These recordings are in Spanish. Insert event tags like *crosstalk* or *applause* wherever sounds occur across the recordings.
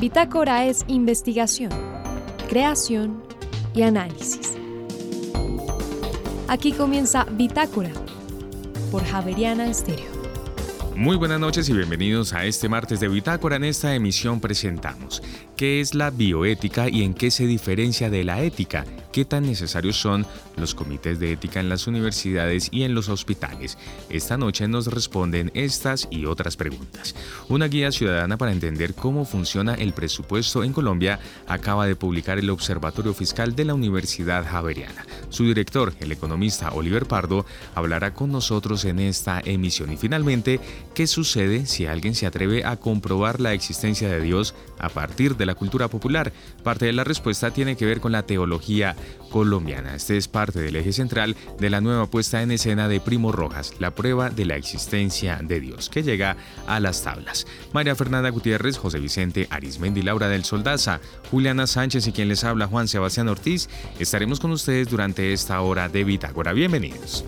Bitácora es investigación, creación y análisis. Aquí comienza Bitácora por Javeriana Estéreo. Muy buenas noches y bienvenidos a este martes de Bitácora. En esta emisión presentamos qué es la bioética y en qué se diferencia de la ética qué tan necesarios son los comités de ética en las universidades y en los hospitales. Esta noche nos responden estas y otras preguntas. Una guía ciudadana para entender cómo funciona el presupuesto en Colombia acaba de publicar el Observatorio Fiscal de la Universidad Javeriana. Su director, el economista Oliver Pardo, hablará con nosotros en esta emisión. Y finalmente, ¿qué sucede si alguien se atreve a comprobar la existencia de Dios a partir de la cultura popular? Parte de la respuesta tiene que ver con la teología colombiana. Este es parte del eje central de la nueva puesta en escena de Primo Rojas, la prueba de la existencia de Dios, que llega a las tablas. María Fernanda Gutiérrez, José Vicente Arismendi, Laura del Soldaza, Juliana Sánchez y quien les habla Juan Sebastián Ortiz, estaremos con ustedes durante esta hora de Bitácora. Bienvenidos.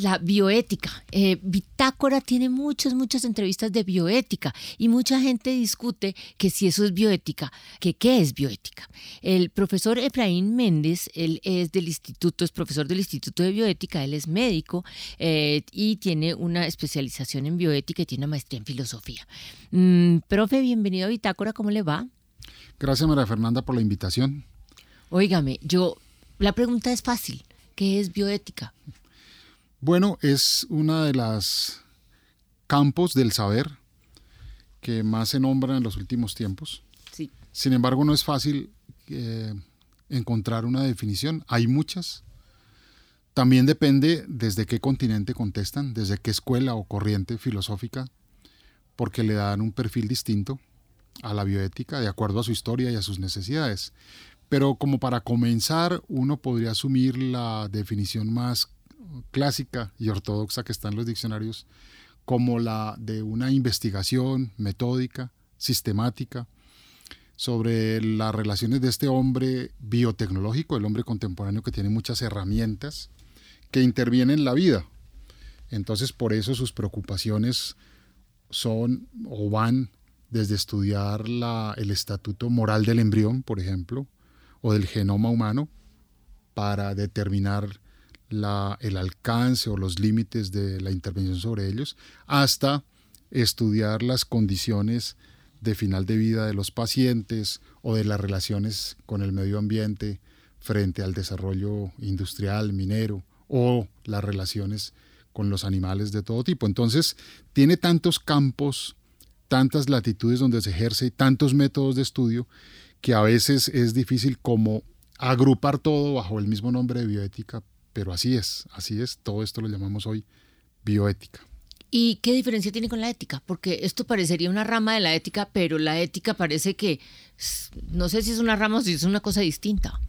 La bioética. Eh, Bitácora tiene muchas, muchas entrevistas de bioética y mucha gente discute que si eso es bioética, que qué es bioética. El profesor Efraín Méndez, él es del instituto, es profesor del Instituto de Bioética, él es médico eh, y tiene una especialización en bioética y tiene una maestría en filosofía. Mm, profe, bienvenido a Bitácora, ¿cómo le va? Gracias María Fernanda por la invitación. Óigame, yo, la pregunta es fácil. ¿Qué es bioética? Bueno, es una de las campos del saber que más se nombran en los últimos tiempos. Sí. Sin embargo, no es fácil eh, encontrar una definición. Hay muchas. También depende desde qué continente contestan, desde qué escuela o corriente filosófica, porque le dan un perfil distinto a la bioética de acuerdo a su historia y a sus necesidades. Pero como para comenzar, uno podría asumir la definición más clásica y ortodoxa que está en los diccionarios como la de una investigación metódica, sistemática, sobre las relaciones de este hombre biotecnológico, el hombre contemporáneo que tiene muchas herramientas que intervienen en la vida. Entonces, por eso sus preocupaciones son o van desde estudiar el estatuto moral del embrión, por ejemplo, o del genoma humano, para determinar el alcance o los límites de la intervención sobre ellos, hasta estudiar las condiciones de final de vida de los pacientes o de las relaciones con el medio ambiente frente al desarrollo industrial, minero o las relaciones con los animales de todo tipo. Entonces, tiene tantos campos, tantas latitudes donde se ejerce y tantos métodos de estudio que a veces es difícil como agrupar todo bajo el mismo nombre de bioética pero así es, así es, todo esto lo llamamos hoy bioética. ¿Y qué diferencia tiene con la ética? Porque esto parecería una rama de la ética, pero la ética parece que no sé si es una rama o si es una cosa distinta.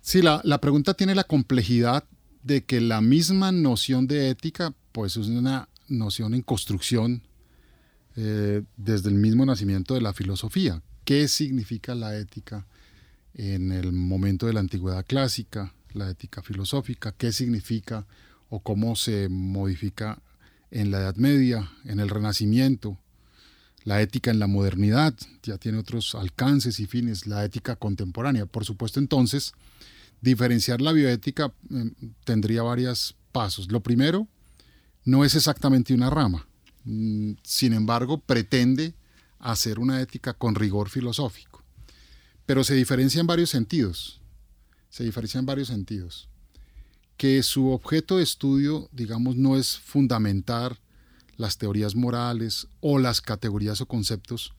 Sí, la, pregunta tiene la complejidad de que la misma noción de ética, pues es una noción en construcción eh, desde el mismo nacimiento de la filosofía. ¿Qué significa la ética en el momento de la antigüedad clásica, la ética filosófica, qué significa o cómo se modifica en la Edad Media, en el Renacimiento, la ética en la modernidad, ya tiene otros alcances y fines, la ética contemporánea. Por supuesto, entonces, diferenciar la bioética em, tendría varios pasos. Lo primero, no es exactamente una rama, mm, sin embargo, pretende hacer una ética con rigor filosófico, pero se diferencia en varios sentidos se diferencia en varios sentidos. Que su objeto de estudio, digamos, no es fundamentar las teorías morales o las categorías o conceptos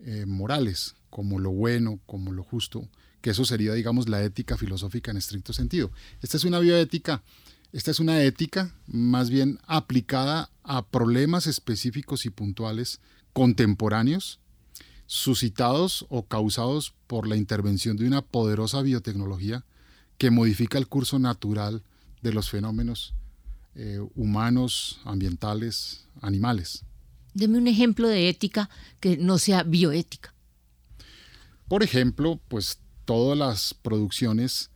eh, morales, como lo bueno, como lo justo, que eso sería, digamos, la ética filosófica en estricto sentido. Esta es una bioética, esta es una ética más bien aplicada a problemas específicos y puntuales contemporáneos suscitados o causados por la intervención de una poderosa biotecnología que modifica el curso natural de los fenómenos eh, humanos, ambientales, animales. Deme un ejemplo de ética que no sea bioética. Por ejemplo, pues todas las producciones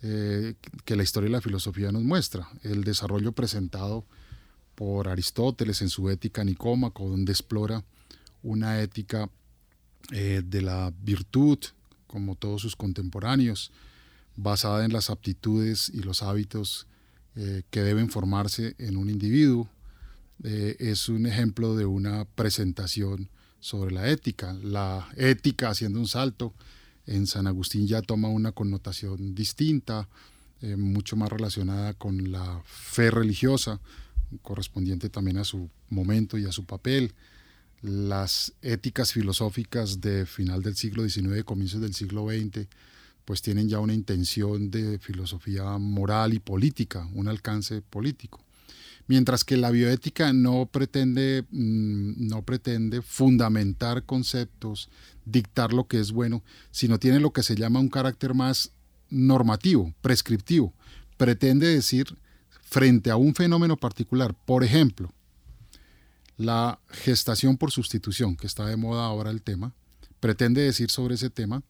eh, que la historia y la filosofía nos muestra, el desarrollo presentado por Aristóteles en su Ética Nicómaco, donde explora una ética eh, de la virtud, como todos sus contemporáneos, basada en las aptitudes y los hábitos eh, que deben formarse en un individuo. Eh, es un ejemplo de una presentación sobre la ética. La ética, haciendo un salto, en San Agustín ya toma una connotación distinta, mucho más relacionada con la fe religiosa, correspondiente también a su momento y a su papel. Las éticas filosóficas de final del siglo XIX, comienzos del siglo XX, pues tienen ya una intención de filosofía moral y política, un alcance político. Mientras que la bioética no pretende, mm, no pretende fundamentar conceptos, dictar lo que es bueno, sino tiene lo que se llama un carácter más normativo, prescriptivo. Pretende decir frente a un fenómeno particular. Por ejemplo, la gestación por sustitución, que está de moda ahora el tema, pretende decir sobre ese tema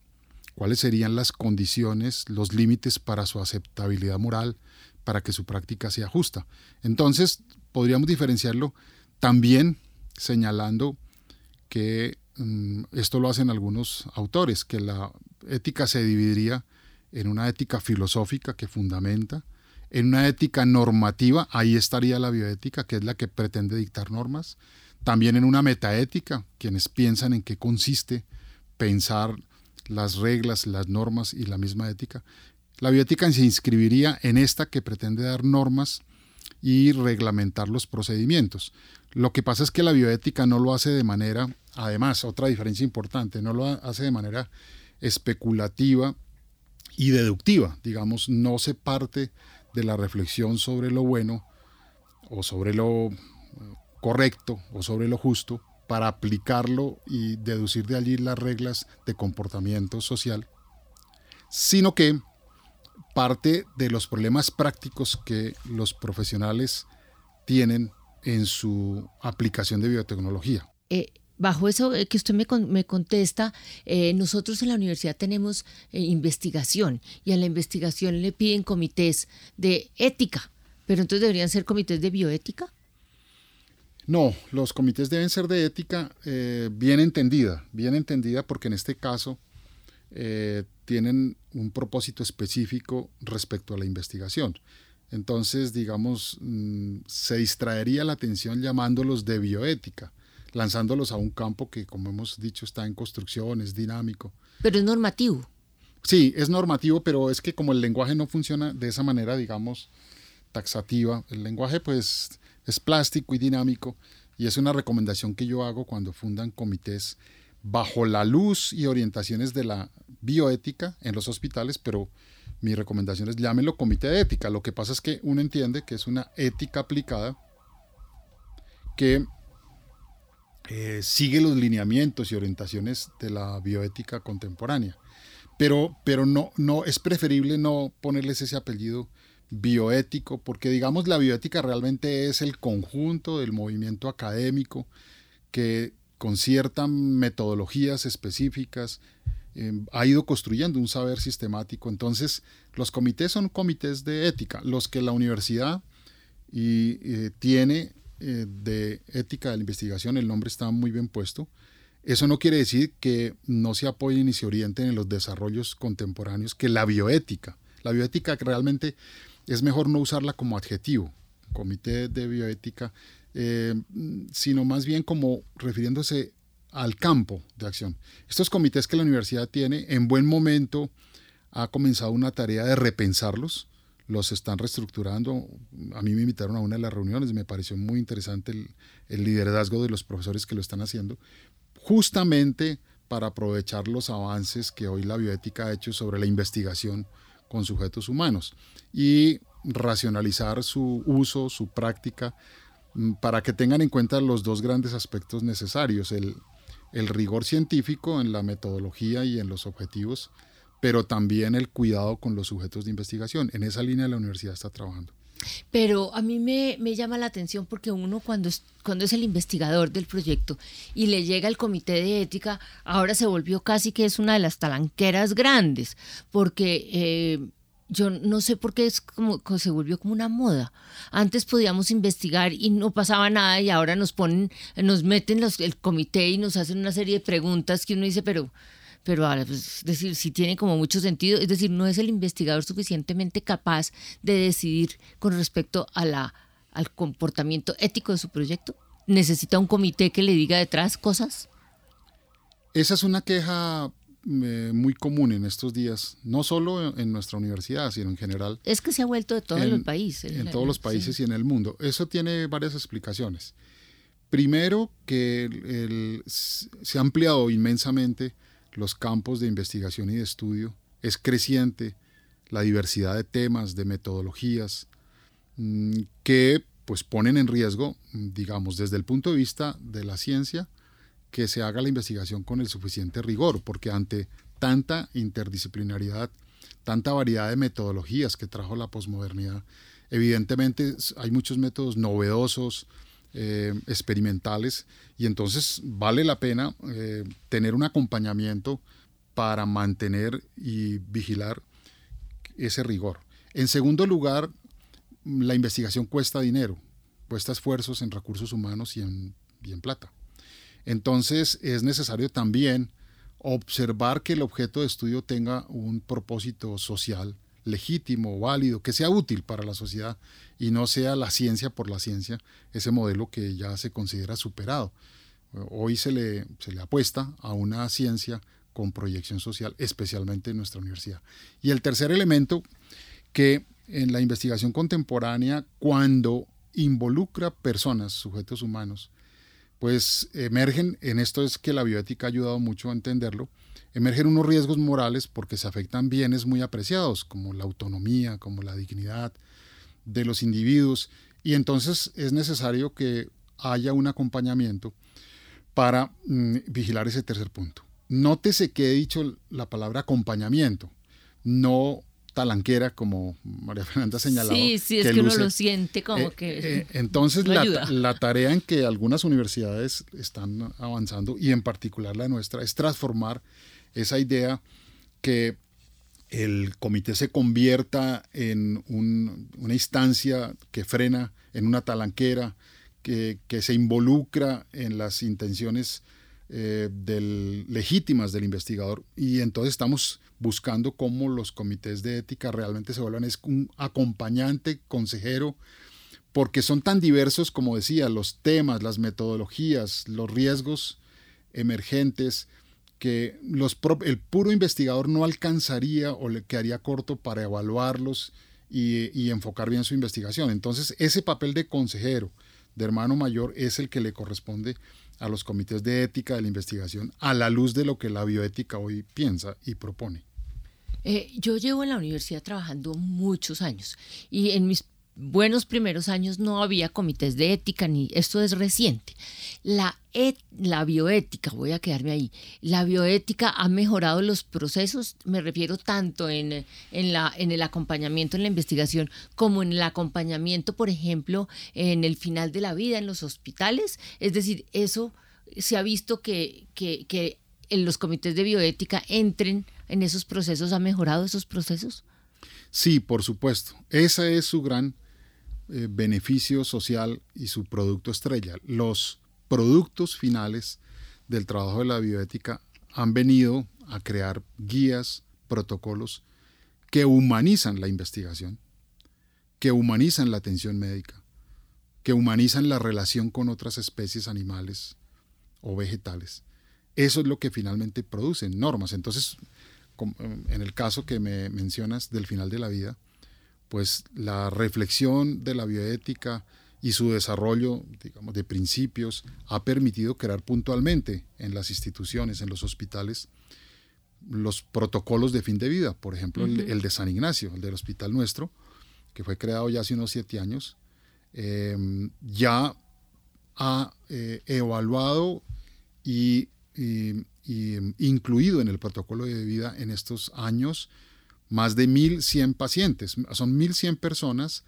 cuáles serían las condiciones, los límites para su aceptabilidad moral, para que su práctica sea justa. Entonces, podríamos diferenciarlo también señalando que mm, esto lo hacen algunos autores, que la ética se dividiría en una ética filosófica que fundamenta, en una ética normativa, ahí estaría la bioética, que es la que pretende dictar normas. También en una metaética, quienes piensan en qué consiste pensar las reglas, las normas y la misma ética. La bioética se inscribiría en esta que pretende dar normas y reglamentar los procedimientos. Lo que pasa es que la bioética no lo hace de manera, además, otra diferencia importante, no lo hace de manera especulativa y deductiva, digamos, no se parte de la reflexión sobre lo bueno o sobre lo eh, correcto o sobre lo justo para aplicarlo y deducir de allí las reglas de comportamiento social, sino que parte de los problemas prácticos que los profesionales tienen en su aplicación de biotecnología. Eh, bajo eso eh, que usted me, contesta, eh, nosotros en la universidad tenemos eh, investigación y a la investigación le piden comités de ética, pero entonces deberían ser comités de bioética. No, los comités deben ser de ética bien entendida, bien entendida porque en este caso tienen un propósito específico respecto a la investigación. Entonces, digamos, mm, se distraería la atención llamándolos de bioética lanzándolos a un campo que, como hemos dicho, está en construcción, es dinámico. Pero es normativo. Sí, es normativo, pero es que como el lenguaje no funciona de esa manera, digamos, taxativa, el lenguaje pues es plástico y dinámico y es una recomendación que yo hago cuando fundan comités bajo la luz y orientaciones de la bioética en los hospitales, pero mi recomendación es llámenlo comité de ética. Lo que pasa es que uno entiende que es una ética aplicada que eh, sigue los lineamientos y orientaciones de la bioética contemporánea. Pero, pero no, no, es preferible no ponerles ese apellido bioético, porque digamos la bioética realmente es el conjunto del movimiento académico que con ciertas metodologías específicas em, ha ido construyendo un saber sistemático. Entonces, los comités son comités de ética, los que la universidad y, eh, tiene eh, de ética de la investigación, el nombre está muy bien puesto. Eso no quiere decir que no se apoyen y se orienten en los desarrollos contemporáneos que la bioética. La bioética realmente es mejor no usarla como adjetivo, comité de bioética, eh, sino más bien como refiriéndose al campo de acción. Estos comités que la universidad tiene, en buen momento ha comenzado una tarea de repensarlos, los están reestructurando. A mí me invitaron a una de las reuniones, me pareció muy interesante el, liderazgo de los profesores que lo están haciendo, justamente para aprovechar los avances que hoy la bioética ha hecho sobre la investigación con sujetos humanos y racionalizar su uso, su práctica, mm, para que tengan en cuenta los dos grandes aspectos necesarios, el, el rigor científico en la metodología y en los objetivos, pero también el cuidado con los sujetos de investigación. En esa línea la universidad está trabajando. Pero a mí me, llama la atención porque uno cuando es, cuando es el investigador del proyecto y le llega el comité de ética, ahora se volvió casi que es una de las talanqueras grandes, porque eh, yo no sé por qué es como, se volvió como una moda. Antes podíamos investigar y no pasaba nada y ahora nos ponen, nos meten los, el comité y nos hacen una serie de preguntas que uno dice, pero, pero ahora, pues, es decir, si tiene como mucho sentido, es decir, no es el investigador suficientemente capaz de decidir con respecto a la, al comportamiento ético de su proyecto. Necesita un comité que le diga detrás cosas. Esa es una queja eh, muy común en estos días, no solo en nuestra universidad, sino en general. Es que se ha vuelto de todos los países. En, todos los países y en el mundo. Eso tiene varias explicaciones. Primero, que se ha ampliado inmensamente los campos de investigación y de estudio. Es creciente la diversidad de temas, de metodologías, mm, que pues ponen en riesgo, digamos, desde el punto de vista de la ciencia, que se haga la investigación con el suficiente rigor, porque ante tanta interdisciplinaridad, tanta variedad de metodologías que trajo la posmodernidad, evidentemente hay muchos métodos novedosos, eh, experimentales, y entonces vale la pena eh, tener un acompañamiento para mantener y vigilar ese rigor. En segundo lugar, la investigación cuesta dinero, cuesta esfuerzos en recursos humanos y en, y en plata. Entonces es necesario también observar que el objeto de estudio tenga un propósito social legítimo, válido, que sea útil para la sociedad y no sea la ciencia por la ciencia, ese modelo que ya se considera superado. Hoy se le, se le apuesta a una ciencia con proyección social, especialmente en nuestra universidad. Y el tercer elemento, que en la investigación contemporánea, cuando involucra personas, sujetos humanos, pues emergen, en esto es que la bioética ha ayudado mucho a entenderlo, emergen unos riesgos morales porque se afectan bienes muy apreciados, como la autonomía, como la dignidad de los individuos, y entonces es necesario que haya un acompañamiento para mm, vigilar ese tercer punto. Nótese que he dicho la palabra acompañamiento, no talanquera, como María *laughs* Fernanda señalaba. Sí, sí, es que, uno lo siente como eh, que. Eh, entonces, la, la, tarea en que algunas universidades están avanzando, y en particular la nuestra, es transformar esa idea que el comité se convierta en una instancia que frena, en una talanquera, que, que se involucra en las intenciones eh, del, legítimas del investigador y entonces estamos buscando cómo los comités de ética realmente se vuelvan es un acompañante, consejero, porque son tan diversos como decía, los temas, las metodologías, los riesgos emergentes, que los, el puro investigador no alcanzaría o le quedaría corto para evaluarlos y, y enfocar bien su investigación. Entonces, ese papel de consejero, de hermano mayor, es el que le corresponde a los comités de ética de la investigación a la luz de lo que la bioética hoy piensa y propone. Eh, yo llevo en la universidad trabajando muchos años y en mis buenos primeros años no había comités de ética, ni esto es reciente. La, la bioética, voy a quedarme ahí, la bioética ha mejorado los procesos, me refiero tanto en, en, la, en el acompañamiento en la investigación como en el acompañamiento, por ejemplo, en el final de la vida en los hospitales. Es decir, eso se ha visto que, que, que en los comités de bioética entren en esos procesos, ¿ha mejorado esos procesos? Sí, por supuesto. Esa es su gran eh, beneficio social y su producto estrella. Los productos finales del trabajo de la bioética han venido a crear guías, protocolos que humanizan la investigación, que humanizan la atención médica, que humanizan la relación con otras especies animales o vegetales. Eso es lo que finalmente producen normas. Entonces, en el caso que me mencionas del final de la vida, pues la reflexión de la bioética y su desarrollo, digamos, de principios ha permitido crear puntualmente en las instituciones, en los hospitales, los protocolos de fin de vida. Por ejemplo, el, de San Ignacio, el del hospital nuestro, que fue creado ya hace unos siete años, em, ya ha eh, evaluado y, y, incluido en el protocolo de vida en estos años más de 1.100 pacientes. Son 1.100 personas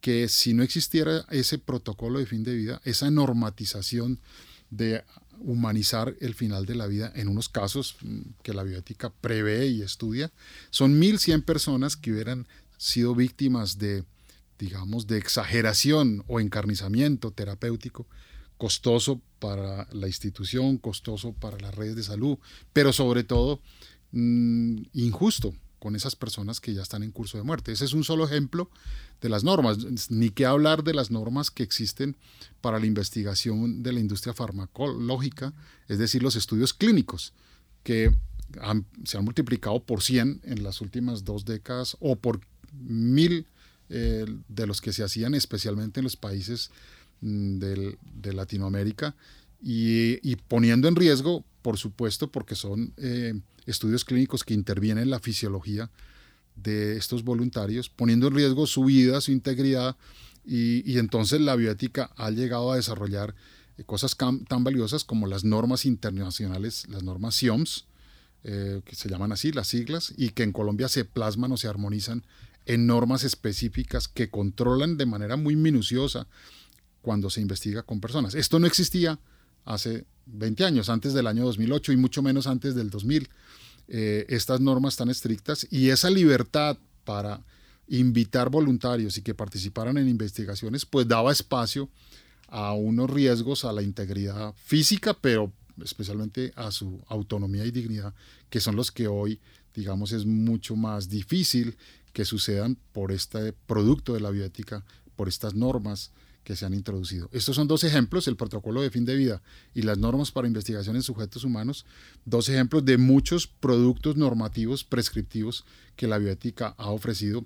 que si no existiera ese protocolo de fin de vida, esa normatización de humanizar el final de la vida en unos casos mm, que la bioética prevé y estudia. Son 1.100 personas que hubieran sido víctimas de, digamos, de exageración o encarnizamiento terapéutico, costoso para la institución, costoso para las redes de salud, pero sobre todo mm, injusto con esas personas que ya están en curso de muerte. Ese es un solo ejemplo de las normas, ni que hablar de las normas que existen para la investigación de la industria farmacológica, es decir, los estudios clínicos, que se han multiplicado por 100 en las últimas dos décadas o por mil eh, de los que se hacían especialmente en los países mm, de Latinoamérica y, poniendo en riesgo, por supuesto, porque son eh, estudios clínicos que intervienen en la fisiología de estos voluntarios, poniendo en riesgo su vida, su integridad, y, entonces la bioética ha llegado a desarrollar eh, cosas tan valiosas como las normas internacionales, las normas SIOMS, eh, que se llaman así, las siglas, y que en Colombia se plasman o se armonizan en normas específicas que controlan de manera muy minuciosa cuando se investiga con personas. Esto no existía hace 20 años, antes del año 2008 y mucho menos antes del 2000. Eh, estas normas tan estrictas y esa libertad para invitar voluntarios y que participaran en investigaciones, pues daba espacio a unos riesgos a la integridad física, pero especialmente a su autonomía y dignidad, que son los que hoy, digamos, es mucho más difícil que sucedan por este producto de la bioética, por estas normas que se han introducido. Estos son dos ejemplos, el protocolo de fin de vida y las normas para investigación en sujetos humanos, dos ejemplos de muchos productos normativos prescriptivos que la bioética ha ofrecido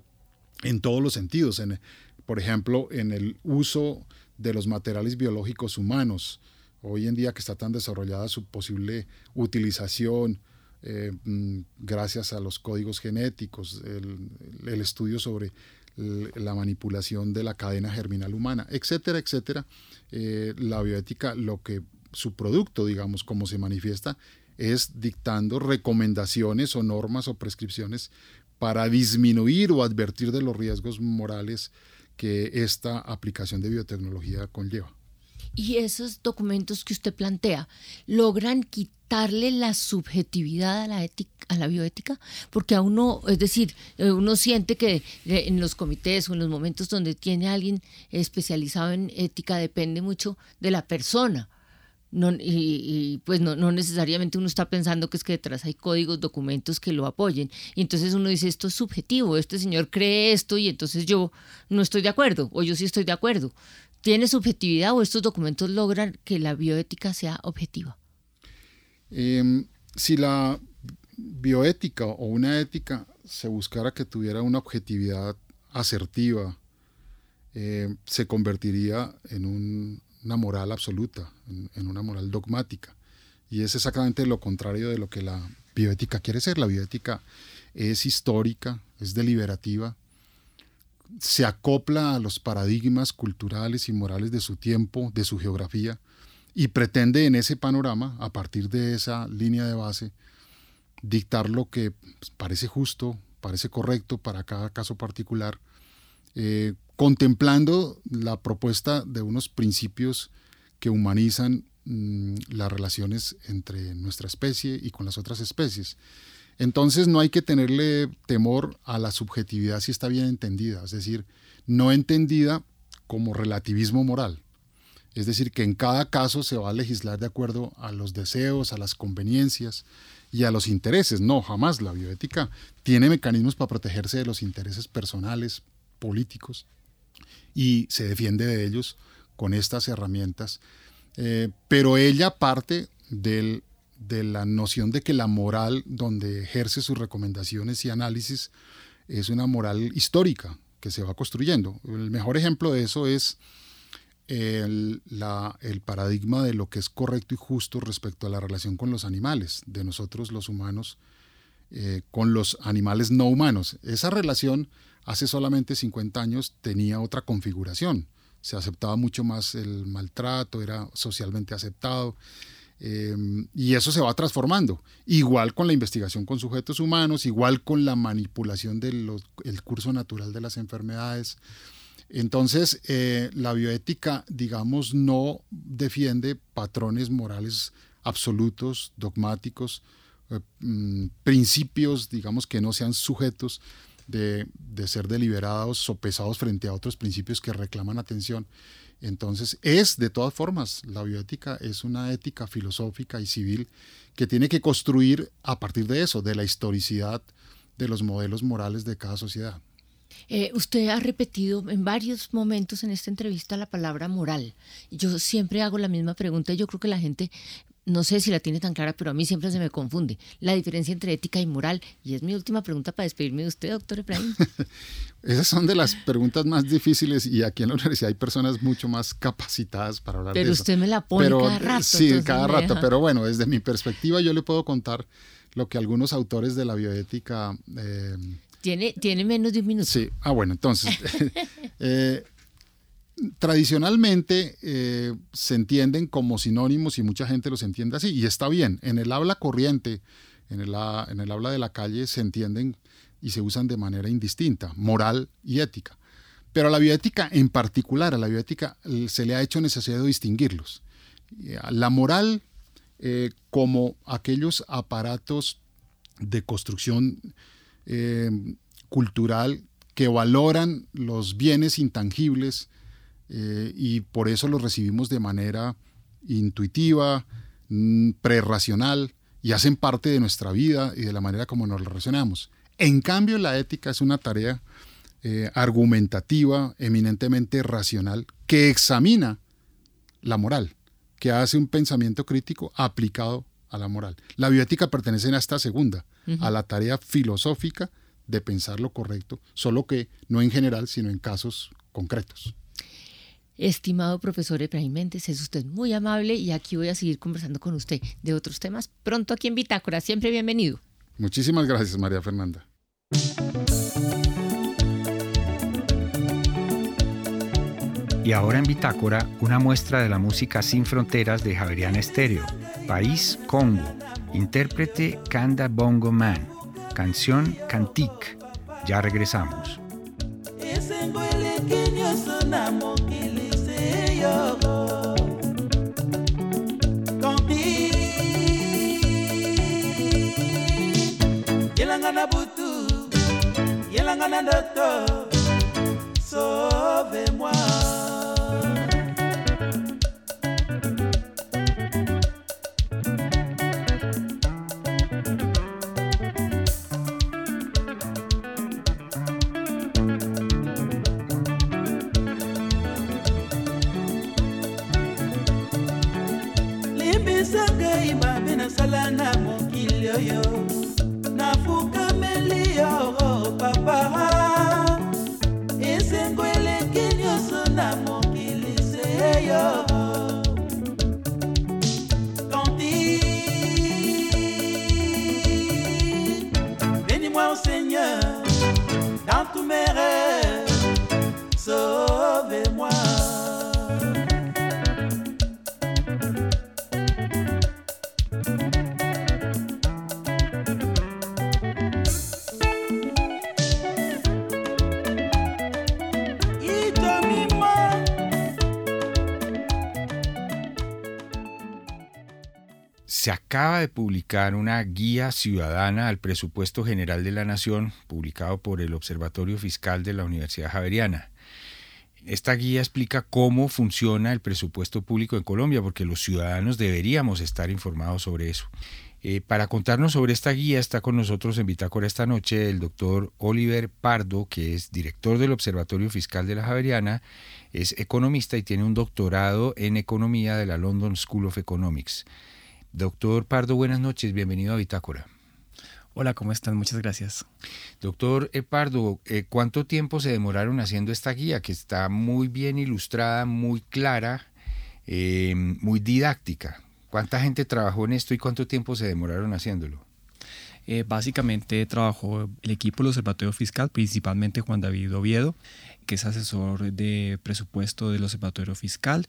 en todos los sentidos, en, por ejemplo, en el uso de los materiales biológicos humanos, hoy en día que está tan desarrollada su posible utilización, eh, mm, gracias a los códigos genéticos, el, el estudio sobre la manipulación de la cadena germinal humana, etcétera, etcétera. Eh, la bioética, lo que su producto, digamos, como se manifiesta, es dictando recomendaciones o normas o prescripciones para disminuir o advertir de los riesgos morales que esta aplicación de biotecnología conlleva. Y esos documentos que usted plantea logran quitarle la subjetividad a la, ética, a la bioética, porque a uno, es decir, eh, uno siente que eh, en los comités o en los momentos donde tiene alguien especializado en ética depende mucho de la persona. No, y, pues no, no, necesariamente uno está pensando que es que detrás hay códigos, documentos que lo apoyen. Y entonces uno dice, esto es subjetivo, este señor cree esto y entonces yo no estoy de acuerdo, o yo sí estoy de acuerdo. ¿Tiene subjetividad o estos documentos logran que la bioética sea objetiva? Em, si la bioética o una ética se buscara que tuviera una objetividad asertiva, eh, se convertiría en una moral absoluta, en, una moral dogmática. Y es exactamente lo contrario de lo que la bioética quiere ser. La bioética es histórica, es deliberativa, se acopla a los paradigmas culturales y morales de su tiempo, de su geografía, y pretende en ese panorama, a partir de esa línea de base, dictar lo que parece justo, parece correcto para cada caso particular, eh, contemplando la propuesta de unos principios que humanizan mm, las relaciones entre nuestra especie y con las otras especies. Entonces no hay que tenerle temor a la subjetividad si está bien entendida, es decir, no entendida como relativismo moral. Es decir, que en cada caso se va a legislar de acuerdo a los deseos, a las conveniencias y a los intereses. No, jamás. La bioética tiene mecanismos para protegerse de los intereses personales, políticos, y se defiende de ellos con estas herramientas. Eh, pero ella parte del, de la noción de que la moral donde ejerce sus recomendaciones y análisis es una moral histórica que se va construyendo. El mejor ejemplo de eso es el, paradigma de lo que es correcto y justo respecto a la relación con los animales, de nosotros los humanos eh, con los animales no humanos. Esa relación hace solamente 50 años tenía otra configuración. Se aceptaba mucho más el maltrato, era socialmente aceptado. Eh, y eso se va transformando. Igual con la investigación con sujetos humanos, igual con la manipulación del curso natural de las enfermedades. Entonces, eh, la bioética, digamos, no defiende patrones morales absolutos, dogmáticos, eh, mm, principios, digamos, que no sean sujetos de, de, ser deliberados, sopesados frente a otros principios que reclaman atención. Entonces, es de todas formas, la bioética es una ética filosófica y civil que tiene que construir a partir de eso, de la historicidad de los modelos morales de cada sociedad. Eh, usted ha repetido en varios momentos en esta entrevista la palabra moral. Yo siempre hago la misma pregunta. Yo creo que la gente, no sé si la tiene tan clara, pero a mí siempre se me confunde la diferencia entre ética y moral. Y es mi última pregunta para despedirme de usted, doctor Efraín. *laughs* Esas son de las preguntas más difíciles y aquí en la universidad hay personas mucho más capacitadas para hablar pero de eso. Pero usted me la pone cada rato. Sí, cada rato. Pero bueno, desde mi perspectiva yo le puedo contar lo que algunos autores de la bioética eh, tiene, tiene menos de un minuto. Sí, ah, bueno, entonces, *laughs* eh, tradicionalmente eh, se entienden como sinónimos y mucha gente los entiende así, y está bien. En el habla corriente, en el, en el habla de la calle, se entienden y se usan de manera indistinta, moral y ética. Pero a la bioética en particular, a la bioética se le ha hecho necesario distinguirlos. La moral eh, como aquellos aparatos de construcción eh, cultural que valoran los bienes intangibles eh, y por eso los recibimos de manera intuitiva, mm, prerracional y hacen parte de nuestra vida y de la manera como nos relacionamos. En cambio, la ética es una tarea eh, argumentativa, eminentemente racional, que examina la moral, que hace un pensamiento crítico aplicado a la moral. La bioética pertenece a esta segunda, a la tarea filosófica de pensar lo correcto, solo que no en general, sino en casos concretos. Estimado profesor Efraín Méndez, es usted muy amable y aquí voy a seguir conversando con usted de otros temas pronto aquí en Bitácora. Siempre bienvenido. Muchísimas gracias, María Fernanda. Y ahora en Bitácora, una muestra de la música sin fronteras de Javeriana Estéreo, País Congo, intérprete Kanda Bongo Man, canción Cantique. Ya regresamos. Yelanga butu yelanga na ndoto. Sauve-moi. se acaba de publicar una guía ciudadana al presupuesto general de la Nación, publicado por el Observatorio Fiscal de la Universidad Javeriana. Esta guía explica cómo funciona el presupuesto público en Colombia, porque los ciudadanos deberíamos estar informados sobre eso. Eh, para contarnos sobre esta guía está con nosotros en Bitácora esta noche el doctor Oliver Pardo, que es director del Observatorio Fiscal de la Javeriana, es economista y tiene un doctorado en economía de la London School of Economics. Doctor Pardo, buenas noches, bienvenido a Bitácora. Hola, ¿cómo están? Muchas gracias. Doctor Pardo, eh, ¿cuánto tiempo se demoraron haciendo esta guía que está muy bien ilustrada, muy clara, eh, muy didáctica? ¿Cuánta gente trabajó en esto y cuánto tiempo se demoraron haciéndolo? Eh, básicamente trabajó el equipo del Observatorio Fiscal, principalmente Juan David Oviedo, que es asesor de presupuesto del Observatorio Fiscal,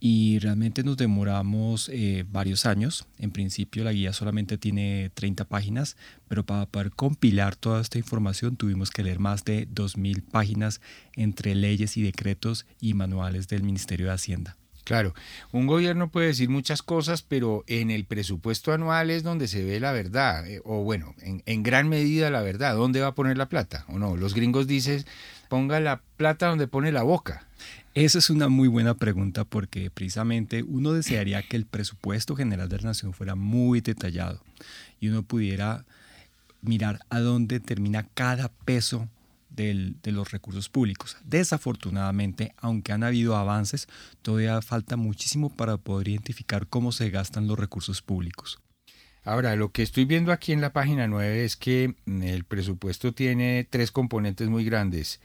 y realmente nos demoramos eh, varios años. En principio la guía solamente tiene 30 páginas, pero para poder compilar toda esta información tuvimos que leer más de 2.000 páginas entre leyes y decretos y manuales del Ministerio de Hacienda. Claro, un gobierno puede decir muchas cosas, pero en el presupuesto anual es donde se ve la verdad, eh, o bueno, en, en, gran medida la verdad, ¿dónde va a poner la plata? ¿O no? Los gringos dicen, ponga la plata donde pone la boca. Esa es una muy buena pregunta porque precisamente uno desearía que el presupuesto general de la nación fuera muy detallado y uno pudiera mirar a dónde termina cada peso de los recursos públicos. Desafortunadamente, aunque han habido avances, todavía falta muchísimo para poder identificar cómo se gastan los recursos públicos. Ahora, lo que estoy viendo aquí en la página 9 es que mm, el presupuesto tiene tres componentes muy grandes.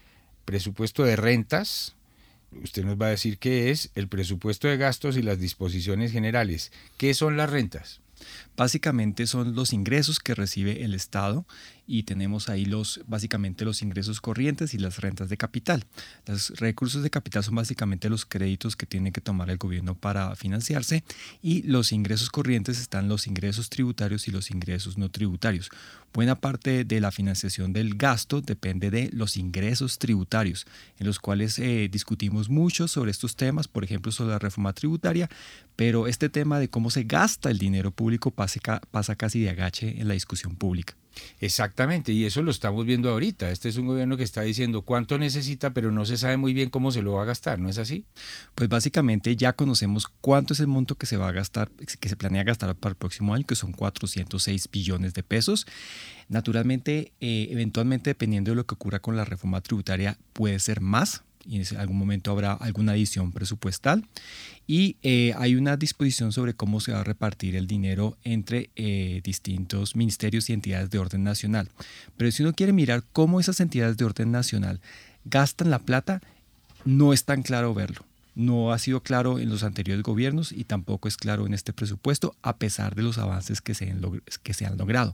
Presupuesto de rentas, usted nos va a decir qué es, el presupuesto de gastos y las disposiciones generales. ¿Qué son las rentas? Básicamente son los ingresos que recibe el Estado y tenemos ahí los básicamente los ingresos corrientes y las rentas de capital. Los recursos de capital son básicamente los créditos que tiene que tomar el gobierno para financiarse y los ingresos corrientes están los ingresos tributarios y los ingresos no tributarios. Buena parte de la financiación del gasto depende de los ingresos tributarios, en los cuales eh, discutimos mucho sobre estos temas, por ejemplo sobre la reforma tributaria, pero este tema de cómo se gasta el dinero público pasa, pasa casi de agache en la discusión pública. Exactamente, y eso lo estamos viendo ahorita. Este es un gobierno que está diciendo cuánto necesita, pero no se sabe muy bien cómo se lo va a gastar, ¿no es así? Pues básicamente ya conocemos cuánto es el monto que se va a gastar, que se planea gastar para el próximo año, que son 406 billones de pesos. Naturalmente, eh, eventualmente, dependiendo de lo que ocurra con la reforma tributaria, puede ser más, y en algún momento habrá alguna adición presupuestal. Y eh, hay una disposición sobre cómo se va a repartir el dinero entre eh, distintos ministerios y entidades de orden nacional. Pero si uno quiere mirar cómo esas entidades de orden nacional gastan la plata, no es tan claro verlo. No ha sido claro en los anteriores gobiernos y tampoco es claro en este presupuesto, a pesar de los avances que se han, que se han logrado.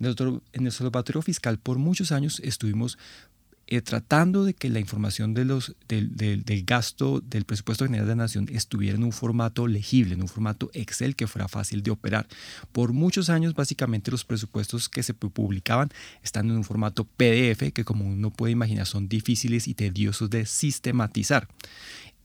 En el observatorio fiscal por muchos años estuvimos eh, tratando de que la información de los, del, del, gasto del presupuesto general de la nación estuviera en un formato legible, en un formato Excel que fuera fácil de operar. Por muchos años, básicamente, los presupuestos que se publicaban están en un formato PDF, que como uno puede imaginar son difíciles y tediosos de sistematizar.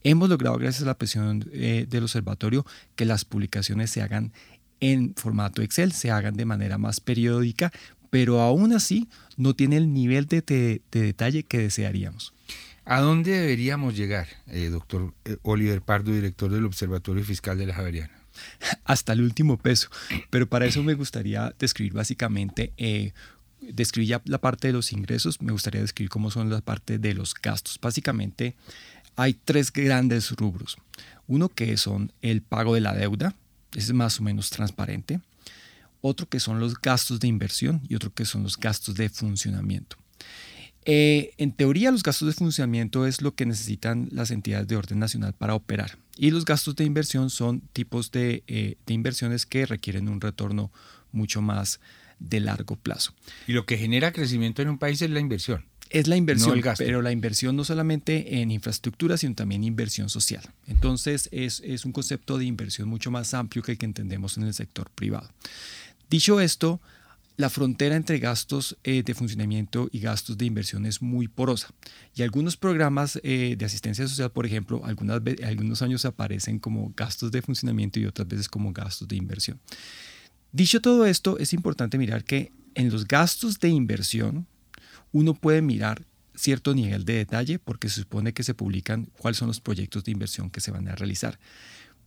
Hemos logrado, gracias a la presión eh, del observatorio, que las publicaciones se hagan en formato Excel, se hagan de manera más periódica, pero aún así no tiene el nivel de, detalle que desearíamos. ¿A dónde deberíamos llegar, eh, doctor eh, Oliver Pardo, director del Observatorio Fiscal de la Javeriana? *laughs* Hasta el último peso, pero para eso me gustaría describir básicamente, eh, describir ya la parte de los ingresos, me gustaría describir cómo son la parte de los gastos. Básicamente hay tres grandes rubros. Uno que son el pago de la deuda, es más o menos transparente otro que son los gastos de inversión y otro que son los gastos de funcionamiento. Eh, en teoría, los gastos de funcionamiento es lo que necesitan las entidades de orden nacional para operar. Y los gastos de inversión son tipos de, eh, de inversiones que requieren un retorno mucho más de largo plazo. Y lo que genera crecimiento en un país es la inversión. Es la inversión, pero la inversión no solamente en infraestructura, sino también inversión social. Entonces es, es un concepto de inversión mucho más amplio que el que entendemos en el sector privado. Dicho esto, la frontera entre gastos eh, de funcionamiento y gastos de inversión es muy porosa. Y algunos programas eh, de asistencia social, por ejemplo, algunas algunos años aparecen como gastos de funcionamiento y otras veces como gastos de inversión. Dicho todo esto, es importante mirar que en los gastos de inversión uno puede mirar cierto nivel de detalle porque se supone que se publican cuáles son los proyectos de inversión que se van a realizar.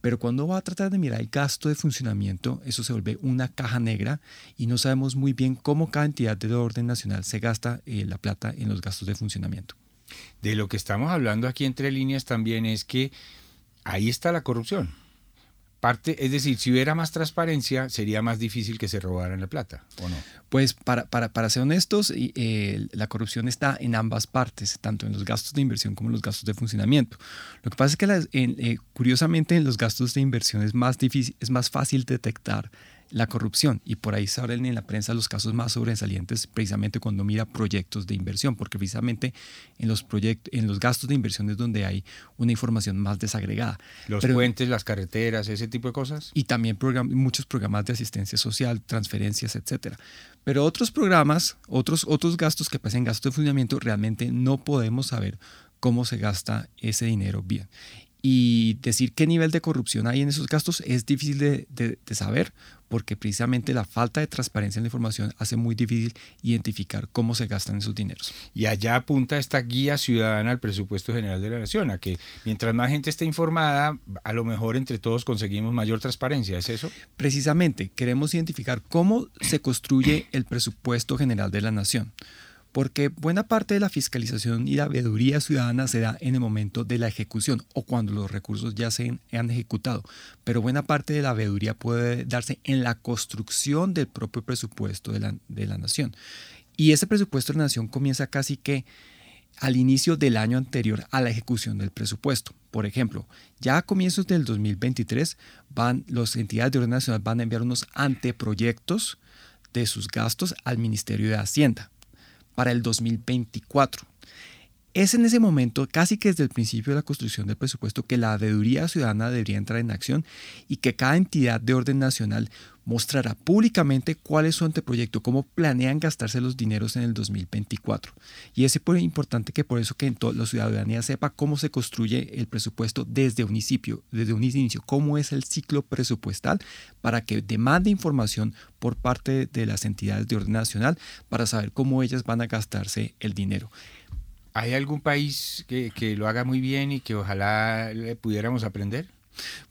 Pero cuando va a tratar de mirar el gasto de funcionamiento, eso se vuelve una caja negra y no sabemos muy bien cómo cada entidad de orden nacional se gasta eh, la plata en los gastos de funcionamiento. De lo que estamos hablando aquí entre líneas también es que ahí está la corrupción parte, es decir, si hubiera más transparencia, sería más difícil que se robaran la plata, ¿o no? Pues para, para, para ser honestos, eh, la corrupción está en ambas partes, tanto en los gastos de inversión como en los gastos de funcionamiento. Lo que pasa es que eh, curiosamente en los gastos de inversión es más, difícil, es más fácil detectar la corrupción. Y por ahí se abren en la prensa los casos más sobresalientes precisamente cuando mira proyectos de inversión, porque precisamente en los, proyectos, en los gastos de inversión es donde hay una información más desagregada. Los puentes, las carreteras, ese tipo de cosas. Y también muchos programas de asistencia social, transferencias, etcétera. Pero otros programas, otros, otros gastos que pasan gastos de funcionamiento, realmente no podemos saber cómo se gasta ese dinero bien. Y decir qué nivel de corrupción hay en esos gastos es difícil de, saber porque precisamente la falta de transparencia en la información hace muy difícil identificar cómo se gastan esos dineros. Y allá apunta esta guía ciudadana al presupuesto general de la nación, a que mientras más gente esté informada, a lo mejor entre todos conseguimos mayor transparencia, ¿es eso? Precisamente, queremos identificar cómo se construye el presupuesto general de la nación porque buena parte de la fiscalización y la veeduría ciudadana se da en el momento de la ejecución o cuando los recursos ya se han ejecutado, pero buena parte de la veeduría puede darse en la construcción del propio presupuesto de la, nación. Y ese presupuesto de la nación comienza casi que al inicio del año anterior a la ejecución del presupuesto. Por ejemplo, ya a comienzos del 2023 van las entidades de orden nacional van a enviar unos anteproyectos de sus gastos al Ministerio de Hacienda para el 2024. Es en ese momento, casi que desde el principio de la construcción del presupuesto, que la veeduría ciudadana debería entrar en acción y que cada entidad de orden nacional mostrará públicamente cuál es su anteproyecto, cómo planean gastarse los dineros en el 2024. Y es importante que por eso que la ciudadanía sepa cómo se construye el presupuesto desde un inicio, desde un inicio, cómo es el ciclo presupuestal para que demande información por parte de las entidades de orden nacional para saber cómo ellas van a gastarse el dinero. ¿Hay algún país que, lo haga muy bien y que ojalá le pudiéramos aprender?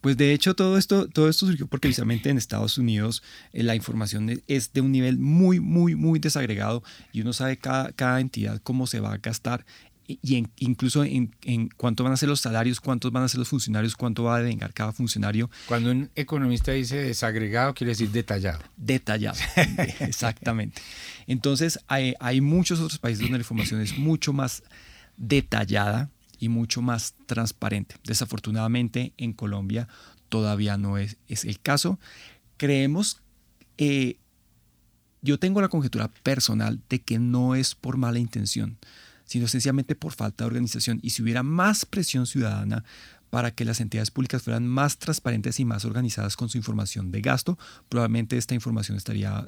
Pues de hecho todo esto, todo esto surgió porque precisamente en Estados Unidos eh, la información es de un nivel muy, muy, muy desagregado y uno sabe cada, cada entidad cómo se va a gastar y incluso en, cuánto van a ser los salarios, cuántos van a ser los funcionarios, cuánto va a devengar cada funcionario. Cuando un economista dice desagregado, quiere decir detallado. Detallado, *laughs* exactamente. Entonces, hay, hay, muchos otros países donde la información es mucho más detallada y mucho más transparente. Desafortunadamente, en Colombia todavía no es, es el caso. Creemos, eh, yo tengo la conjetura personal de que no es por mala intención sino sencillamente por falta de organización. Y si hubiera más presión ciudadana para que las entidades públicas fueran más transparentes y más organizadas con su información de gasto, probablemente esta información estaría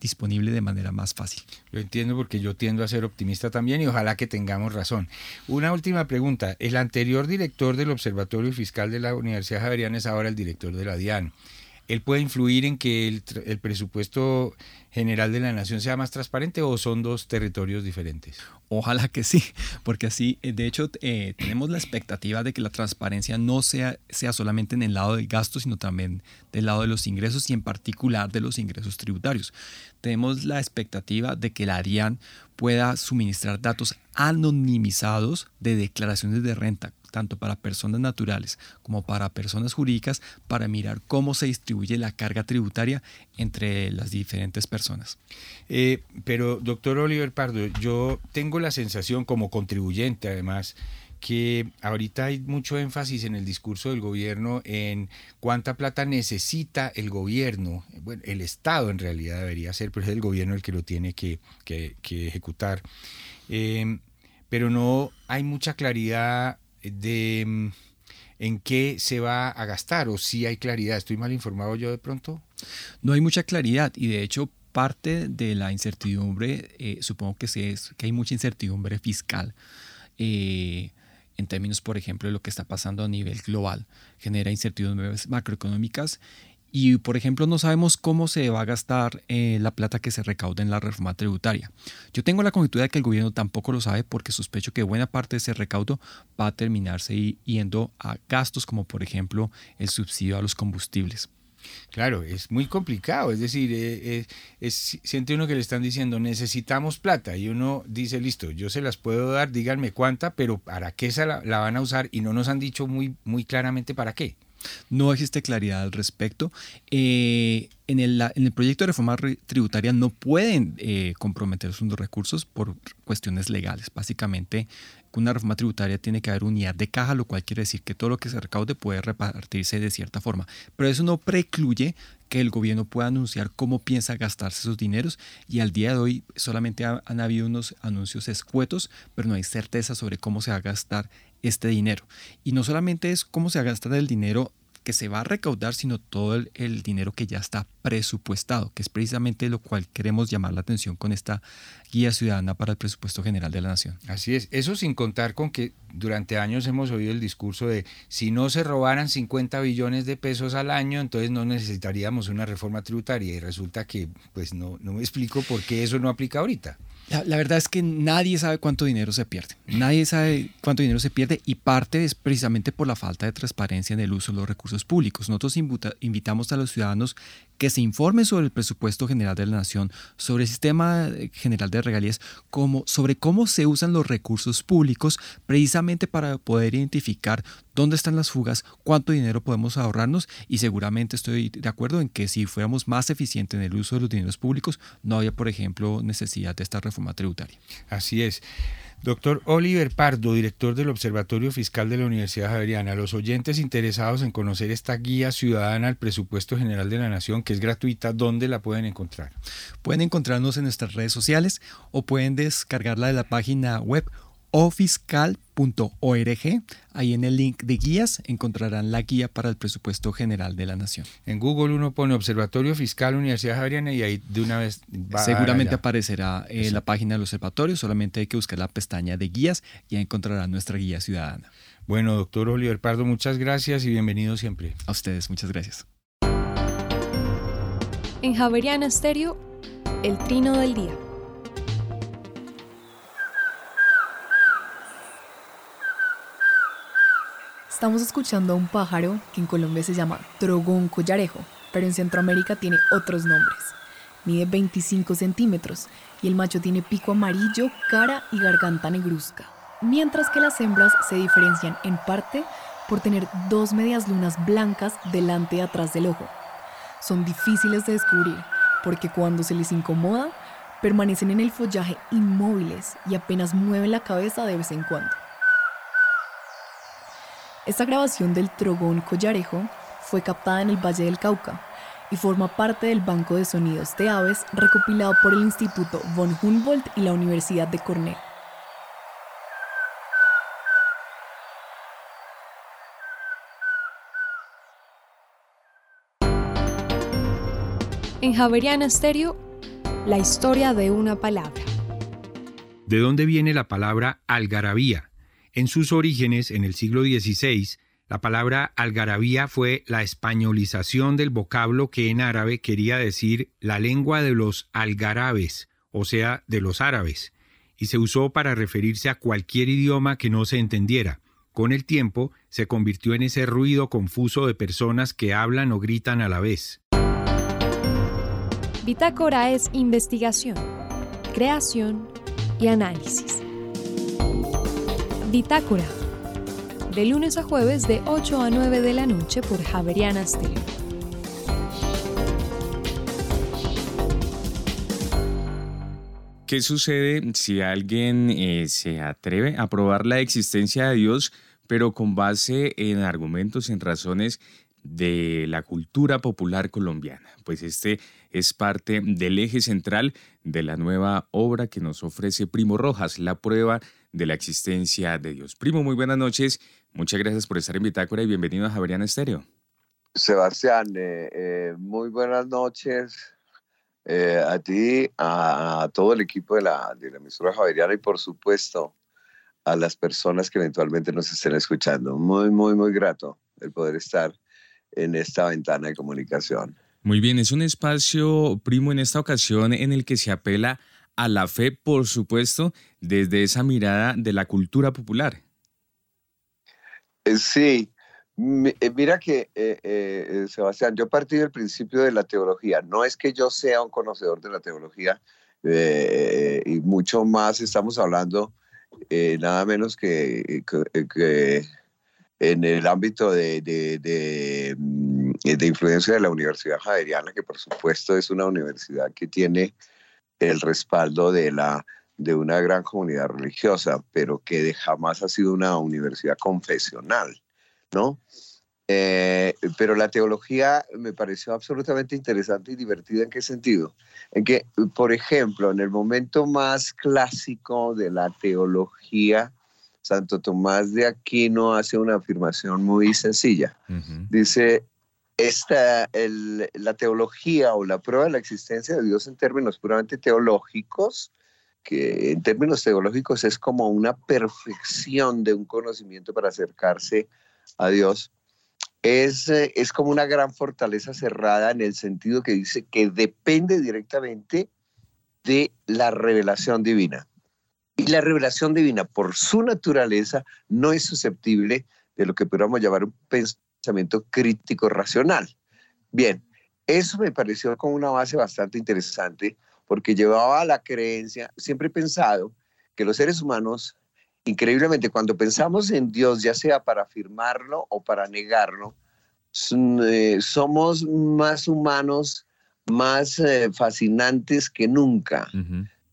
disponible de manera más fácil. Lo entiendo porque yo tiendo a ser optimista también y ojalá que tengamos razón. Una última pregunta. El anterior director del Observatorio Fiscal de la Universidad Javeriana es ahora el director de la DIAN. ¿Él puede influir en que el presupuesto general de la nación sea más transparente o son dos territorios diferentes? Ojalá que sí, porque así, eh, de hecho, eh, tenemos la expectativa de que la transparencia no sea, sea solamente en el lado del gasto, sino también del lado de los ingresos y en particular de los ingresos tributarios. Tenemos la expectativa de que la DIAN pueda suministrar datos anonimizados de declaraciones de renta, tanto para personas naturales como para personas jurídicas, para mirar cómo se distribuye la carga tributaria entre las diferentes personas. Eh, pero, doctor Oliver Pardo, yo tengo la sensación como contribuyente, además, que ahorita hay mucho énfasis en el discurso del gobierno en cuánta plata necesita el gobierno, bueno, el Estado en realidad debería ser, pero es el gobierno el que lo tiene que, ejecutar. Eh, pero no hay mucha claridad de mm, en qué se va a gastar o si hay claridad. ¿Estoy mal informado yo de pronto? No hay mucha claridad y de hecho parte de la incertidumbre, eh, supongo que, es, que hay mucha incertidumbre fiscal. Eh, en términos, por ejemplo, de lo que está pasando a nivel global, genera incertidumbres macroeconómicas y, por ejemplo, no sabemos cómo se va a gastar eh, la plata que se recauda en la reforma tributaria. Yo tengo la conjetura de que el gobierno tampoco lo sabe porque sospecho que buena parte de ese recaudo va a terminarse yendo a gastos como, por ejemplo, el subsidio a los combustibles. Claro, es muy complicado, es decir, eh, eh, siente uno que le están diciendo necesitamos plata y uno dice listo, yo se las puedo dar, díganme cuánta, pero ¿para qué se la, la van a usar? Y no nos han dicho muy, muy claramente para qué. No existe claridad al respecto. Eh, en el, proyecto de reforma tributaria no pueden eh, comprometer sus recursos por cuestiones legales. Básicamente, una reforma tributaria tiene que haber unidad de caja, lo cual quiere decir que todo lo que se recaude puede repartirse de cierta forma. Pero eso no precluye que el gobierno pueda anunciar cómo piensa gastarse esos dineros y al día de hoy solamente han habido unos anuncios escuetos, pero no hay certeza sobre cómo se va a gastar este dinero. Y no solamente es cómo se va a gastar el dinero que se va a recaudar, sino todo el, dinero que ya está presupuestado, que es precisamente lo cual queremos llamar la atención con esta guía ciudadana para el presupuesto general de la nación. Así es, eso sin contar con que durante años hemos oído el discurso de si no se robaran 50 billones de pesos al año, entonces no necesitaríamos una reforma tributaria y resulta que pues no, no me explico por qué eso no aplica ahorita. La, verdad es que nadie sabe cuánto dinero se pierde. Nadie sabe cuánto dinero se pierde y parte es precisamente por la falta de transparencia en el uso de los recursos públicos. Nosotros invitamos a los ciudadanos que se informen sobre el presupuesto general de la nación, sobre el sistema general de regalías, como, sobre cómo se usan los recursos públicos precisamente para poder identificar dónde están las fugas, cuánto dinero podemos ahorrarnos y seguramente estoy de acuerdo en que si fuéramos más eficientes en el uso de los dineros públicos, no había, por ejemplo, necesidad de esta reforma tributaria. Así es. Doctor Oliver Pardo, director del Observatorio Fiscal de la Universidad Javeriana, los oyentes interesados en conocer esta guía ciudadana al presupuesto general de la Nación, que es gratuita, ¿dónde la pueden encontrar? Pueden encontrarnos en nuestras redes sociales o pueden descargarla de la página web ofiscal.org. Ahí en el link de guías encontrarán la guía para el presupuesto general de la nación. En Google uno pone Observatorio Fiscal Universidad Javeriana y ahí de una vez va Seguramente aparecerá eh, la página del observatorio, solamente hay que buscar la pestaña de guías y ahí encontrarán nuestra guía ciudadana. Bueno, doctor Oliver Pardo, muchas gracias y bienvenido siempre. A ustedes, muchas gracias. En Javeriana Estéreo, el trino del día. Estamos escuchando a un pájaro que en Colombia se llama trogón collarejo, pero en Centroamérica tiene otros nombres. Mide 25 centímetros y el macho tiene pico amarillo, cara y garganta negruzca, mientras que las hembras se diferencian en parte por tener dos medias lunas blancas delante y atrás del ojo. Son difíciles de descubrir porque cuando se les incomoda, permanecen en el follaje inmóviles y apenas mueven la cabeza de vez en cuando. Esta grabación del trogón collarejo fue captada en el Valle del Cauca y forma parte del Banco de Sonidos de Aves recopilado por el Instituto von Humboldt y la Universidad de Cornell. En Javeriana Stereo, la historia de una palabra. ¿De dónde viene la palabra algarabía? En sus orígenes, en el siglo XVI, la palabra algarabía fue la españolización del vocablo que en árabe quería decir la lengua de los algarabes, o sea, de los árabes, y se usó para referirse a cualquier idioma que no se entendiera. Con el tiempo se convirtió en ese ruido confuso de personas que hablan o gritan a la vez. Bitácora es investigación, creación y análisis. Bitácora. De lunes a jueves de 8 a 9 de la noche por Javeriana Stereo. ¿Qué sucede si alguien eh, se atreve a probar la existencia de Dios, pero con base en argumentos, en razones de la cultura popular colombiana? Pues este es parte del eje central de la nueva obra que nos ofrece Primo Rojas, la prueba de la existencia de Dios. Primo, muy buenas noches. Muchas gracias por estar en Bitácora y bienvenido a Javeriana Estéreo. Sebastián, eh, eh, muy buenas noches eh, a ti, a, todo el equipo de la, de la emisora Javeriana y por supuesto a las personas que eventualmente nos estén escuchando. Muy, muy, muy grato el poder estar en esta ventana de comunicación. Muy bien, es un espacio, primo, en esta ocasión en el que se apela a la fe, por supuesto, desde esa mirada de la cultura popular. Eh, sí, eh, mira que, eh, Sebastián, yo partí del principio de la teología. No es que yo sea un conocedor de la teología, y mucho más estamos hablando nada menos que, en el ámbito de, de influencia de la Universidad Javeriana, que por supuesto es una universidad que tiene el respaldo de, la, de una gran comunidad religiosa, pero que jamás ha sido una universidad confesional, ¿no? Eh, pero la teología me pareció absolutamente interesante y divertida. ¿En qué sentido? En que, por ejemplo, en el momento más clásico de la teología, Santo Tomás de Aquino hace una afirmación muy sencilla. Dice, esta, la teología o la prueba de la existencia de Dios en términos puramente teológicos, que en términos teológicos es como una perfección de un conocimiento para acercarse a Dios, es, eh, es como una gran fortaleza cerrada en el sentido que dice que depende directamente de la revelación divina. Y la revelación divina, por su naturaleza, no es susceptible de lo que podríamos llamar un pensamiento crítico racional. Bien, eso me pareció como una base bastante interesante porque llevaba a la creencia, siempre he pensado que los seres humanos increíblemente, cuando pensamos en Dios, ya sea para afirmarlo o para negarlo, eh, somos más humanos, más eh, fascinantes que nunca.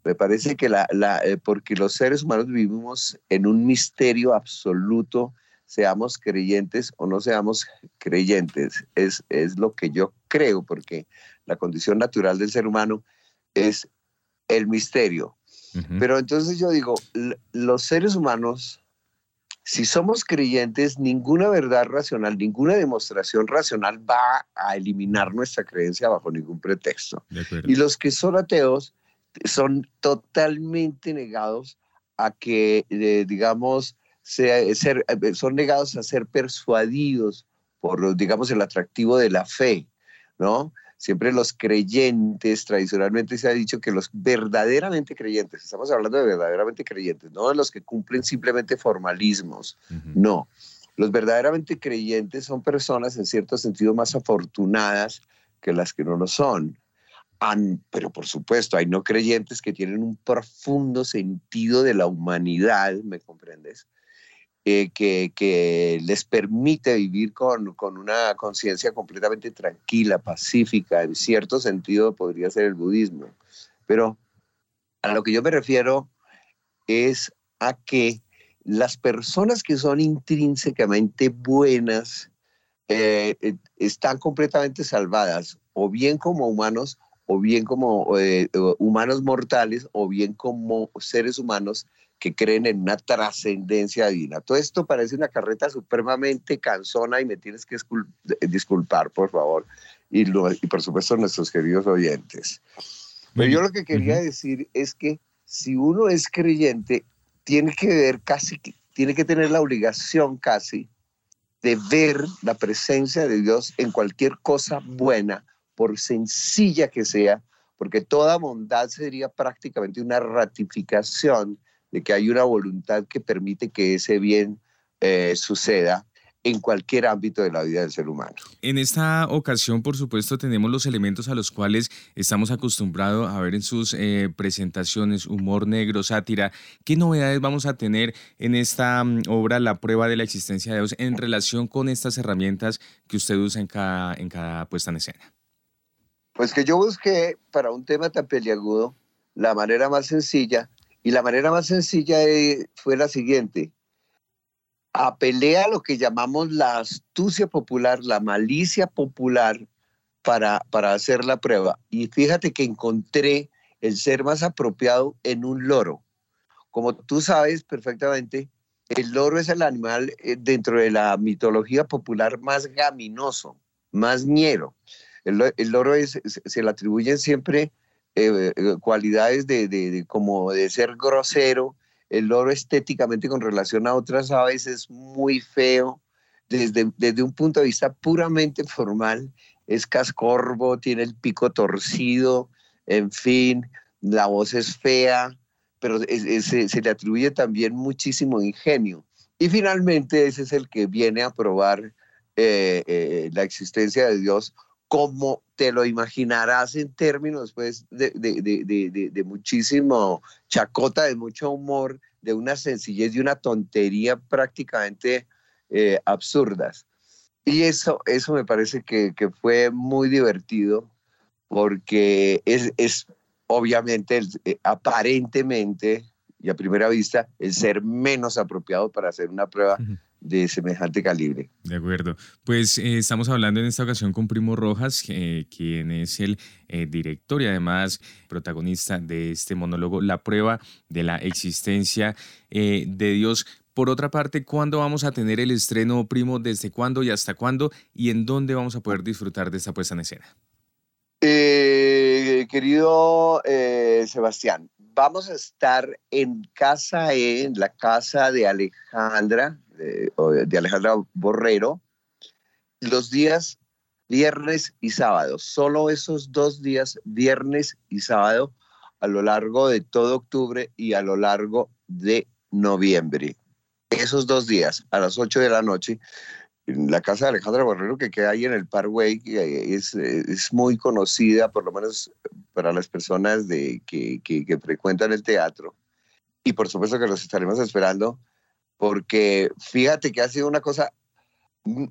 Me parece que la, eh, porque los seres humanos vivimos en un misterio absoluto, seamos creyentes o no seamos creyentes. Es, es lo que yo creo, porque la condición natural del ser humano es el misterio. Pero entonces yo digo, los seres humanos, si somos creyentes, ninguna verdad racional, ninguna demostración racional va a eliminar nuestra creencia bajo ningún pretexto. Y los que son ateos son totalmente negados a que, eh, digamos, ser, eh, son negados a ser persuadidos por, digamos, el atractivo de la fe, ¿no? Siempre los creyentes, tradicionalmente se ha dicho que los verdaderamente creyentes, estamos hablando de verdaderamente creyentes, no de los que cumplen simplemente formalismos, no. Los verdaderamente creyentes son personas en cierto sentido más afortunadas que las que no lo son. pero por supuesto, hay no creyentes que tienen un profundo sentido de la humanidad, ¿me comprendes? Eh, que, les permite vivir con, una conciencia completamente tranquila, pacífica, en cierto sentido podría ser el budismo. Pero a lo que yo me refiero es a que las personas que son intrínsecamente buenas eh, eh, están completamente salvadas, o bien como humanos, o bien como humanos mortales, o bien como seres humanos que creen en una trascendencia divina. Todo esto parece una carreta supremamente cansona y me tienes que disculpar, por favor, y, y por supuesto nuestros queridos oyentes. Pero yo lo que quería decir es que si uno es creyente, tiene que ver casi, tiene que tener la obligación casi de ver la presencia de Dios en cualquier cosa buena, por sencilla que sea, porque toda bondad sería prácticamente una ratificación de que hay una voluntad que permite que ese bien eh, suceda en cualquier ámbito de la vida del ser humano. En esta ocasión, por supuesto, tenemos los elementos a los cuales estamos acostumbrados a ver en sus eh, presentaciones, humor negro, sátira. ¿Qué novedades vamos a tener en esta mm, obra, La prueba de la existencia de Dios, en relación con estas herramientas que usted usa en cada, en cada puesta en escena? Pues que yo busqué para un tema tan peliagudo la manera más sencilla y la manera más sencilla fue la siguiente. Apelé a lo que llamamos la astucia popular, la malicia popular para, para hacer la prueba. Y fíjate que encontré el ser más apropiado en un loro. Como tú sabes perfectamente, el loro es el animal eh, dentro de la mitología popular más gaminoso, más ñero. El, loro se le atribuyen siempre eh, eh, cualidades de, como de ser grosero. El loro estéticamente con relación a otras aves es muy feo. Desde, desde un punto de vista puramente formal, es cascorbo, tiene el pico torcido, en fin, la voz es fea, pero se le atribuye también muchísimo ingenio. Y finalmente ese es el que viene a probar eh, la existencia de Dios como te lo imaginarás en términos pues, de, de, muchísimo chacota, de mucho humor, de una sencillez y una tontería prácticamente eh, absurdas. Y eso, eso me parece que, que fue muy divertido porque es, es obviamente, eh, aparentemente y a primera vista, el ser menos apropiado para hacer una prueba de semejante calibre. De acuerdo. Pues eh, estamos hablando en esta ocasión con Primo Rojas, quien es el eh, director y además protagonista de este monólogo, La prueba de la existencia de Dios. Por otra parte, ¿cuándo vamos a tener el estreno, Primo? ¿Desde cuándo y hasta cuándo? ¿Y en dónde vamos a poder disfrutar de esta puesta en escena? Eh, querido eh, Sebastián, vamos a estar en casa, en la casa de Alejandra, de, Alejandra Borrero, los días viernes y sábado, solo esos dos días, viernes y sábado, a lo largo de todo octubre y a lo largo de noviembre. Esos dos días, a las 8 de la noche, la casa de Alejandra Borrero que queda ahí en el Parkway es, es muy conocida, por lo menos para las personas de, que, que, frecuentan el teatro. Y por supuesto que los estaremos esperando, porque fíjate que ha sido una cosa,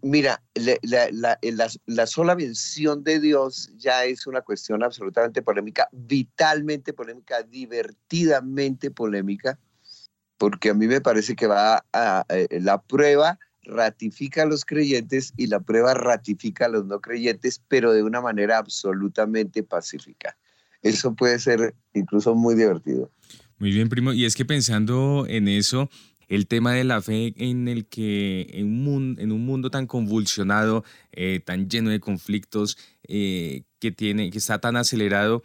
mira, la, la, la, la sola mención de Dios ya es una cuestión absolutamente polémica, vitalmente polémica, divertidamente polémica, porque a mí me parece que va a, eh, la prueba ratifica a los creyentes y la prueba ratifica a los no creyentes, pero de una manera absolutamente pacífica. Eso puede ser incluso muy divertido. Muy bien, primo. Y es que pensando en eso, el tema de la fe en el que en un mundo, en un mundo tan convulsionado, eh, tan lleno de conflictos, eh, que, tiene, que está tan acelerado,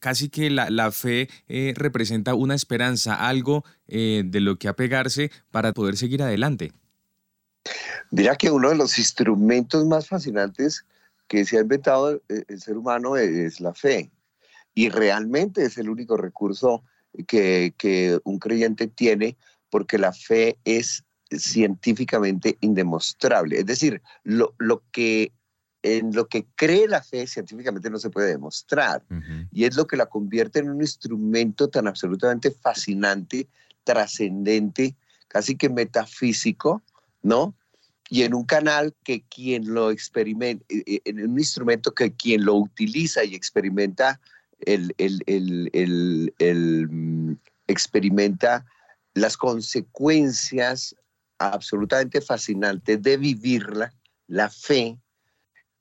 casi que la, la fe eh, representa una esperanza, algo de lo que apegarse para poder seguir adelante. Mira que uno de los instrumentos más fascinantes que se ha inventado eh, el ser humano es la fe. Y realmente es el único recurso que, un creyente tiene porque la fe es científicamente indemostrable. Es decir, lo, que en lo que cree la fe científicamente no se puede demostrar. Y es lo que la convierte en un instrumento tan absolutamente fascinante, trascendente, casi que metafísico, ¿no? Y en un canal que quien lo experimenta, eh, eh, en un instrumento que quien lo utiliza y experimenta, el, el, el, el mm, experimenta las consecuencias absolutamente fascinantes de vivirla, la fe,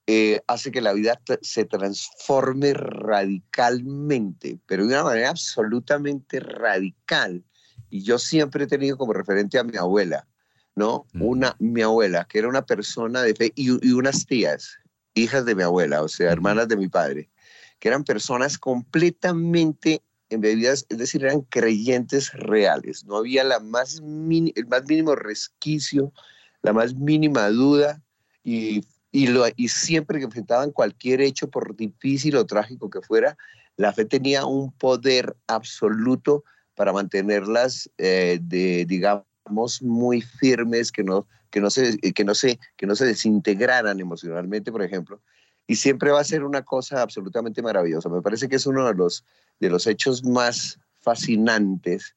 eh, hace que la vida se transforme radicalmente, pero de una manera absolutamente radical. Y yo siempre he tenido como referente a mi abuela. ¿no? Una, mi abuela, que era una persona de fe, y, unas tías, hijas de mi abuela, o sea, hermanas de mi padre, que eran personas completamente embebidas, es decir, eran creyentes reales. No había la más el más mínimo resquicio, la más mínima duda, y, y, lo, y siempre que enfrentaban cualquier hecho, por difícil o trágico que fuera, la fe tenía un poder absoluto para mantenerlas eh, de, digamos, muy firmes, que no, que no, se, que no, se, que no se desintegraran emocionalmente, por ejemplo. Y siempre va a ser una cosa absolutamente maravillosa. Me parece que es uno de los, de los hechos más fascinantes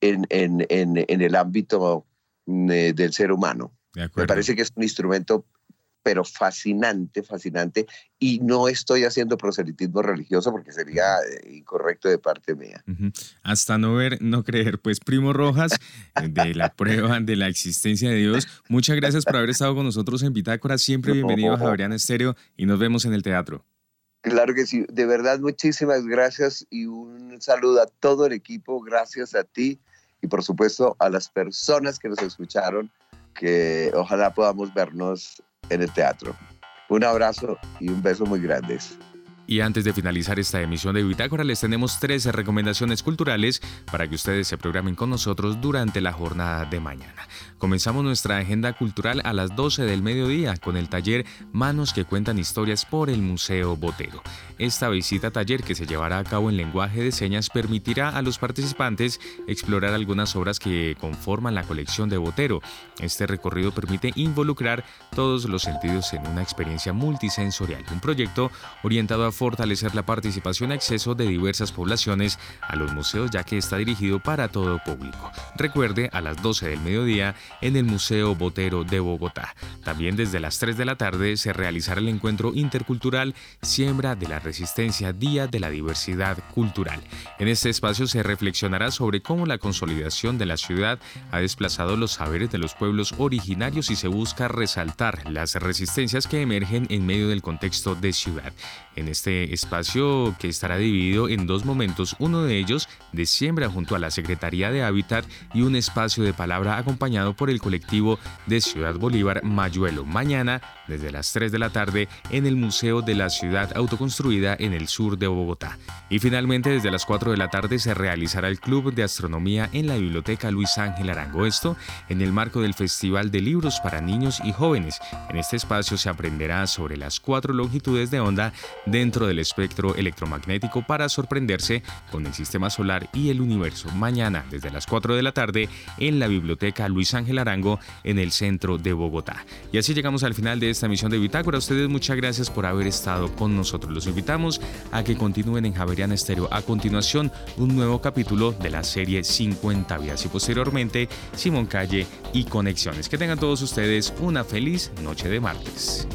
en, en, en, en el ámbito eh, del ser humano. Me parece que es un instrumento pero fascinante, fascinante. Y no estoy haciendo proselitismo religioso porque sería eh, incorrecto de parte mía. Hasta no ver, no creer. Pues Primo Rojas, de la *laughs* prueba de la existencia de Dios, muchas gracias por haber estado con nosotros en Bitácora. Siempre bienvenido a Javeriana Estéreo y nos vemos en el teatro. Claro que sí. De verdad, muchísimas gracias y un saludo a todo el equipo. Gracias a ti y por supuesto a las personas que nos escucharon, que ojalá podamos vernos en el teatro. Un abrazo y un beso muy grandes. Y antes de finalizar esta emisión de Bitácora, les tenemos 13 recomendaciones culturales para que ustedes se programen con nosotros durante la jornada de mañana. Comenzamos nuestra agenda cultural a las 12 del mediodía con el taller Manos que cuentan historias por el Museo Botero. Esta visita taller que se llevará a cabo en lenguaje de señas permitirá a los participantes explorar algunas obras que conforman la colección de Botero. Este recorrido permite involucrar todos los sentidos en una experiencia multisensorial, un proyecto orientado a fortalecer la participación y acceso de diversas poblaciones a los museos ya que está dirigido para todo público. Recuerde, a las 12 del mediodía en el Museo Botero de Bogotá. También desde las 3 de la tarde se realizará el encuentro intercultural Siembra de la Resistencia Día de la Diversidad Cultural. En este espacio se reflexionará sobre cómo la consolidación de la ciudad ha desplazado los saberes de los pueblos originarios y se busca resaltar las resistencias que emergen en medio del contexto de ciudad. En este espacio que estará dividido en dos momentos, uno de ellos de siembra junto a la Secretaría de Hábitat y un espacio de palabra acompañado por el colectivo de Ciudad Bolívar Mayuelo. Mañana, desde las 3 de la tarde, en el Museo de la Ciudad Autoconstruida en el sur de Bogotá. Y finalmente, desde las 4 de la tarde se realizará el Club de Astronomía en la Biblioteca Luis Ángel Arango. Esto en el marco del Festival de Libros para Niños y Jóvenes. En este espacio se aprenderá sobre las cuatro longitudes de onda dentro del espectro electromagnético para sorprenderse con el sistema solar y el universo. Mañana, desde las 4 de la tarde, en la Biblioteca Luis Ángel Arango, en el centro de Bogotá. Y así llegamos al final de esta emisión de Bitácora. Ustedes muchas gracias por haber estado con nosotros. Los invitamos a que continúen en Javeriana Estéreo. A continuación, un nuevo capítulo de la serie 50 vías y posteriormente Simón Calle y Conexiones. Que tengan todos ustedes una feliz noche de martes.